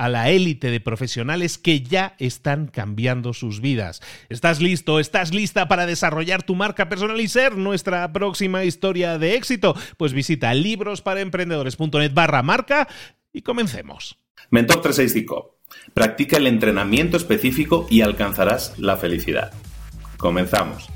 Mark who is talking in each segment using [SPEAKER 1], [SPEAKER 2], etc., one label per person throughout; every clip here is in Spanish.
[SPEAKER 1] a la élite de profesionales que ya están cambiando sus vidas. ¿Estás listo? ¿Estás lista para desarrollar tu marca personal y ser nuestra próxima historia de éxito? Pues visita librosparaemprendedores.net barra marca y comencemos.
[SPEAKER 2] Mentor 365. Practica el entrenamiento específico y alcanzarás la felicidad. Comenzamos.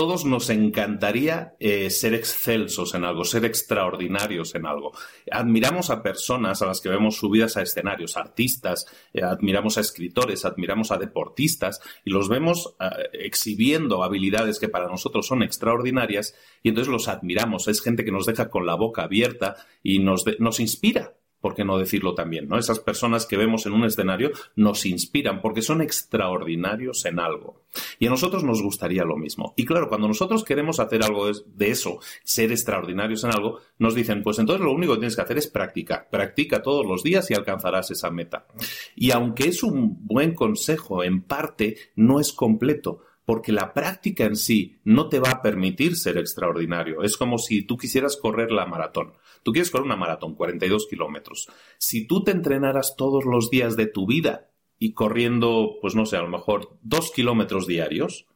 [SPEAKER 2] Todos nos encantaría eh, ser excelsos en algo, ser extraordinarios en algo. Admiramos a personas a las que vemos subidas a escenarios, artistas, eh, admiramos a escritores, admiramos a deportistas y los vemos eh, exhibiendo habilidades que para nosotros son extraordinarias y entonces los admiramos. Es gente que nos deja con la boca abierta y nos, nos inspira. ¿Por qué no decirlo también? ¿no? Esas personas que vemos en un escenario nos inspiran porque son extraordinarios en algo. Y a nosotros nos gustaría lo mismo. Y claro, cuando nosotros queremos hacer algo de eso, ser extraordinarios en algo, nos dicen, pues entonces lo único que tienes que hacer es practicar. Practica todos los días y alcanzarás esa meta. Y aunque es un buen consejo, en parte no es completo porque la práctica en sí no te va a permitir ser extraordinario. Es como si tú quisieras correr la maratón. Tú quieres correr una maratón, 42 kilómetros. Si tú te entrenaras todos los días de tu vida y corriendo, pues no sé, a lo mejor dos kilómetros diarios,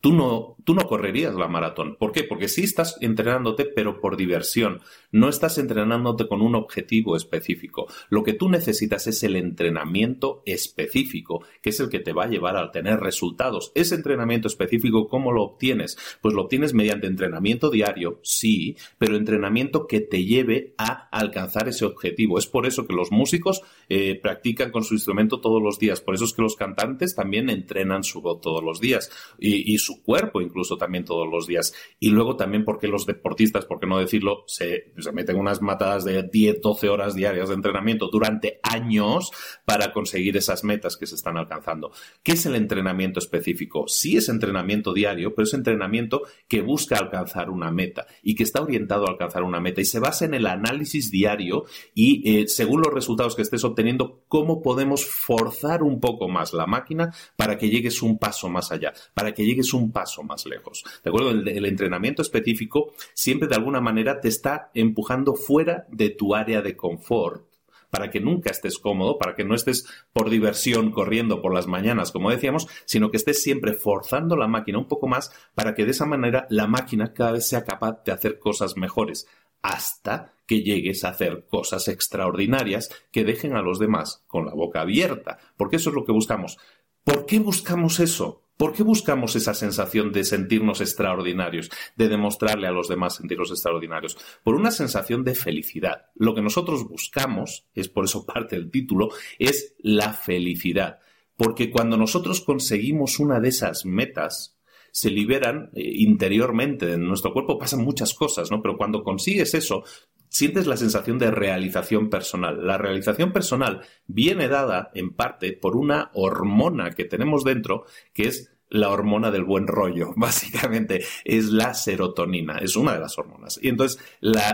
[SPEAKER 2] tú no, tú no correrías la maratón. ¿Por qué? Porque sí estás entrenándote, pero por diversión. No estás entrenándote con un objetivo específico. Lo que tú necesitas es el entrenamiento específico, que es el que te va a llevar a tener resultados. Ese entrenamiento específico, ¿cómo lo obtienes? Pues lo obtienes mediante entrenamiento diario, sí, pero entrenamiento que te lleve a alcanzar ese objetivo. Es por eso que los músicos eh, practican con su instrumento todos los días. Por eso es que los cantantes también entrenan su voz todos los días. Y, su cuerpo incluso también todos los días. Y luego también porque los deportistas, por qué no decirlo, se, se meten unas matadas de 10, 12 horas diarias de entrenamiento durante años para conseguir esas metas que se están alcanzando. ¿Qué es el entrenamiento específico? Sí es entrenamiento diario, pero es entrenamiento que busca alcanzar una meta y que está orientado a alcanzar una meta y se basa en el análisis diario y eh, según los resultados que estés obteniendo, cómo podemos forzar un poco más la máquina para que llegues un paso más allá, para que llegues un paso más lejos. ¿De acuerdo? El, entrenamiento específico siempre de alguna manera te está empujando fuera de tu área de confort para que nunca estés cómodo, para que no estés por diversión corriendo por las mañanas, como decíamos, sino que estés siempre forzando la máquina un poco más para que de esa manera la máquina cada vez sea capaz de hacer cosas mejores, hasta que llegues a hacer cosas extraordinarias que dejen a los demás con la boca abierta, porque eso es lo que buscamos. ¿Por qué buscamos eso? ¿Por qué buscamos esa sensación de sentirnos extraordinarios, de demostrarle a los demás sentirnos extraordinarios? Por una sensación de felicidad. Lo que nosotros buscamos, es por eso parte del título, es la felicidad. Porque cuando nosotros conseguimos una de esas metas, se liberan eh, interiormente en nuestro cuerpo, pasan muchas cosas, ¿no? Pero cuando consigues eso, sientes la sensación de realización personal. La realización personal viene dada en parte por una hormona que tenemos dentro que es la hormona del buen rollo, básicamente, es la serotonina, es una de las hormonas. Y entonces,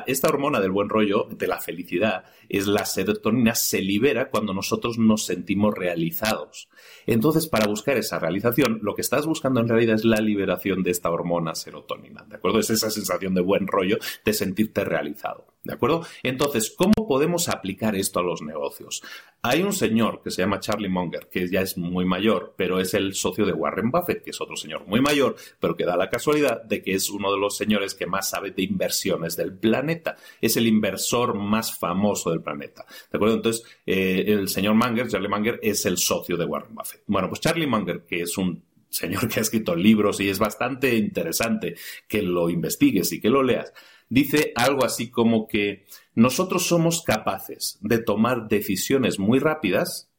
[SPEAKER 2] esta hormona del buen rollo, de la felicidad, es la serotonina, se libera cuando nosotros nos sentimos realizados. Entonces, para buscar esa realización, lo que estás buscando en realidad es la liberación de esta hormona serotonina, ¿de acuerdo? Es esa sensación de buen rollo, de sentirte realizado, ¿de acuerdo? Entonces, ¿cómo podemos aplicar esto a los negocios? Hay un señor que se llama Charlie Munger, que ya es muy mayor, pero es el socio de Warren Buffett, que es otro señor muy mayor, pero que da la casualidad de que es uno de los señores que más sabe de inversiones del planeta. Es el inversor más famoso del planeta. ¿De acuerdo? Entonces, eh, el señor Munger, Charlie Munger, es el socio de Warren Buffett. Bueno, pues Charlie Munger, que es un señor que ha escrito libros y es bastante interesante que lo investigues y que lo leas, dice algo así como que nosotros somos capaces de tomar decisiones muy rápidas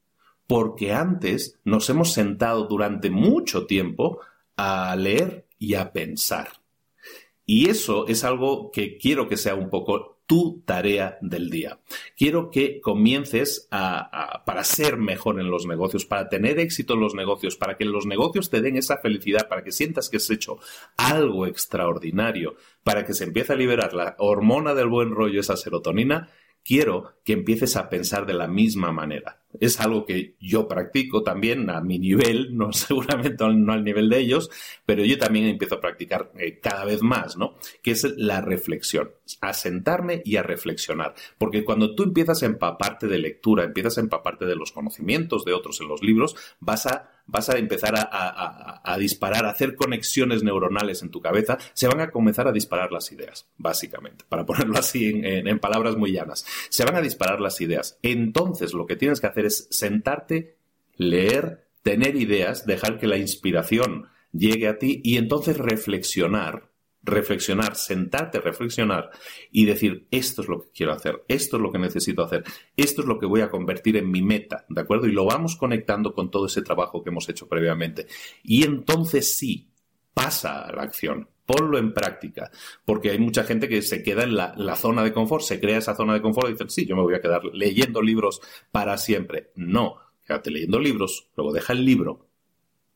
[SPEAKER 2] porque antes nos hemos sentado durante mucho tiempo a leer y a pensar. Y eso es algo que quiero que sea un poco tu tarea del día. Quiero que comiences a, para ser mejor en los negocios, para tener éxito en los negocios, para que los negocios te den esa felicidad, para que sientas que has hecho algo extraordinario, para que se empiece a liberar la hormona del buen rollo, esa serotonina, quiero que empieces a pensar de la misma manera. Es algo que yo practico también a mi nivel, no seguramente no al nivel de ellos, pero yo también empiezo a practicar eh, cada vez más, ¿no? Que es la reflexión, a sentarme y a reflexionar. Porque cuando tú empiezas a empaparte de lectura, empiezas a empaparte de los conocimientos de otros en los libros, vas a vas a empezar a, disparar, a hacer conexiones neuronales en tu cabeza, se van a comenzar a disparar las ideas, básicamente, para ponerlo así en, palabras muy llanas. Se van a disparar las ideas. Entonces lo que tienes que hacer es sentarte, leer, tener ideas, dejar que la inspiración llegue a ti y entonces reflexionar reflexionar, sentarte, reflexionar y decir, esto es lo que quiero hacer, esto es lo que necesito hacer, esto es lo que voy a convertir en mi meta, ¿de acuerdo? Y lo vamos conectando con todo ese trabajo que hemos hecho previamente. Y entonces sí, pasa a la acción. Ponlo en práctica, porque hay mucha gente que se queda en la, la zona de confort, se crea esa zona de confort y dice, sí, yo me voy a quedar leyendo libros para siempre. No, quédate leyendo libros, luego deja el libro,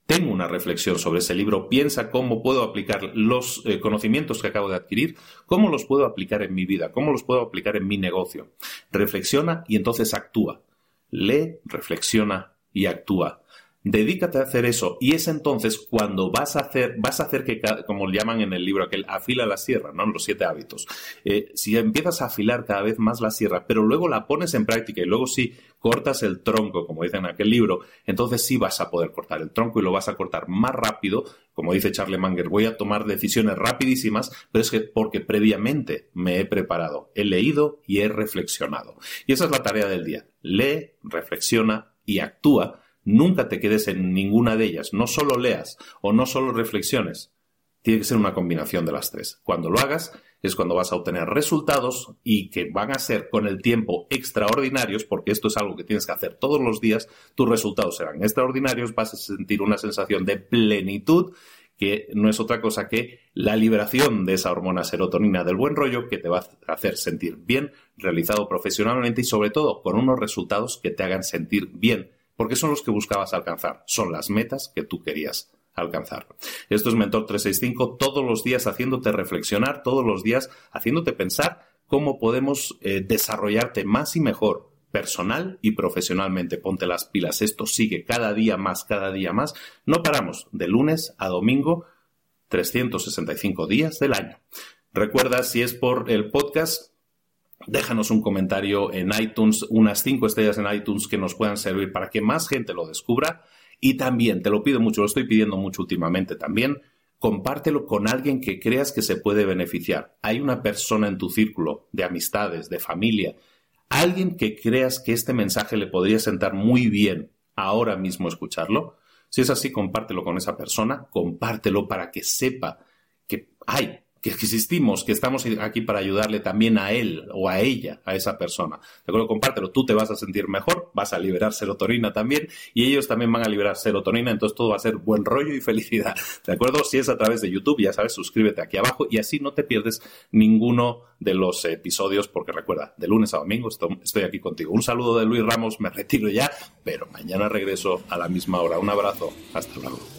[SPEAKER 2] tengo una reflexión sobre ese libro, piensa cómo puedo aplicar los eh, conocimientos que acabo de adquirir, cómo los puedo aplicar en mi vida, cómo los puedo aplicar en mi negocio. Reflexiona y entonces actúa. Lee, reflexiona y actúa. Dedícate a hacer eso y es entonces cuando vas a hacer, vas a hacer que, como llaman en el libro aquel, afila la sierra, ¿no? Los siete hábitos. Eh, si empiezas a afilar cada vez más la sierra, pero luego la pones en práctica y luego sí cortas el tronco, como dicen en aquel libro, entonces sí vas a poder cortar el tronco y lo vas a cortar más rápido. Como dice Charlie Manger, voy a tomar decisiones rapidísimas, pero es que porque previamente me he preparado, he leído y he reflexionado. Y esa es la tarea del día. Lee, reflexiona y actúa Nunca te quedes en ninguna de ellas. No solo leas o no solo reflexiones. Tiene que ser una combinación de las tres. Cuando lo hagas es cuando vas a obtener resultados y que van a ser con el tiempo extraordinarios, porque esto es algo que tienes que hacer todos los días, tus resultados serán extraordinarios, vas a sentir una sensación de plenitud que no es otra cosa que la liberación de esa hormona serotonina del buen rollo que te va a hacer sentir bien, realizado profesionalmente y sobre todo con unos resultados que te hagan sentir bien porque son los que buscabas alcanzar, son las metas que tú querías alcanzar. Esto es Mentor 365, todos los días haciéndote reflexionar, todos los días haciéndote pensar cómo podemos eh, desarrollarte más y mejor personal y profesionalmente. Ponte las pilas, esto sigue cada día más, cada día más. No paramos de lunes a domingo, 365 días del año. Recuerda, si es por el podcast, déjanos un comentario en iTunes, unas cinco estrellas en iTunes que nos puedan servir para que más gente lo descubra. Y también, te lo pido mucho, lo estoy pidiendo mucho últimamente también, compártelo con alguien que creas que se puede beneficiar. Hay una persona en tu círculo de amistades, de familia, alguien que creas que este mensaje le podría sentar muy bien ahora mismo escucharlo. Si es así, compártelo con esa persona, compártelo para que sepa que hay que existimos, que estamos aquí para ayudarle también a él o a ella, a esa persona. ¿De acuerdo? Compártelo, tú te vas a sentir mejor, vas a liberar serotonina también y ellos también van a liberar serotonina, entonces todo va a ser buen rollo y felicidad. ¿De acuerdo? Si es a través de YouTube, ya sabes, suscríbete aquí abajo y así no te pierdes ninguno de los episodios porque recuerda, de lunes a domingo estoy aquí contigo. Un saludo de Luis Ramos, me retiro ya, pero mañana regreso a la misma hora. Un abrazo, hasta luego.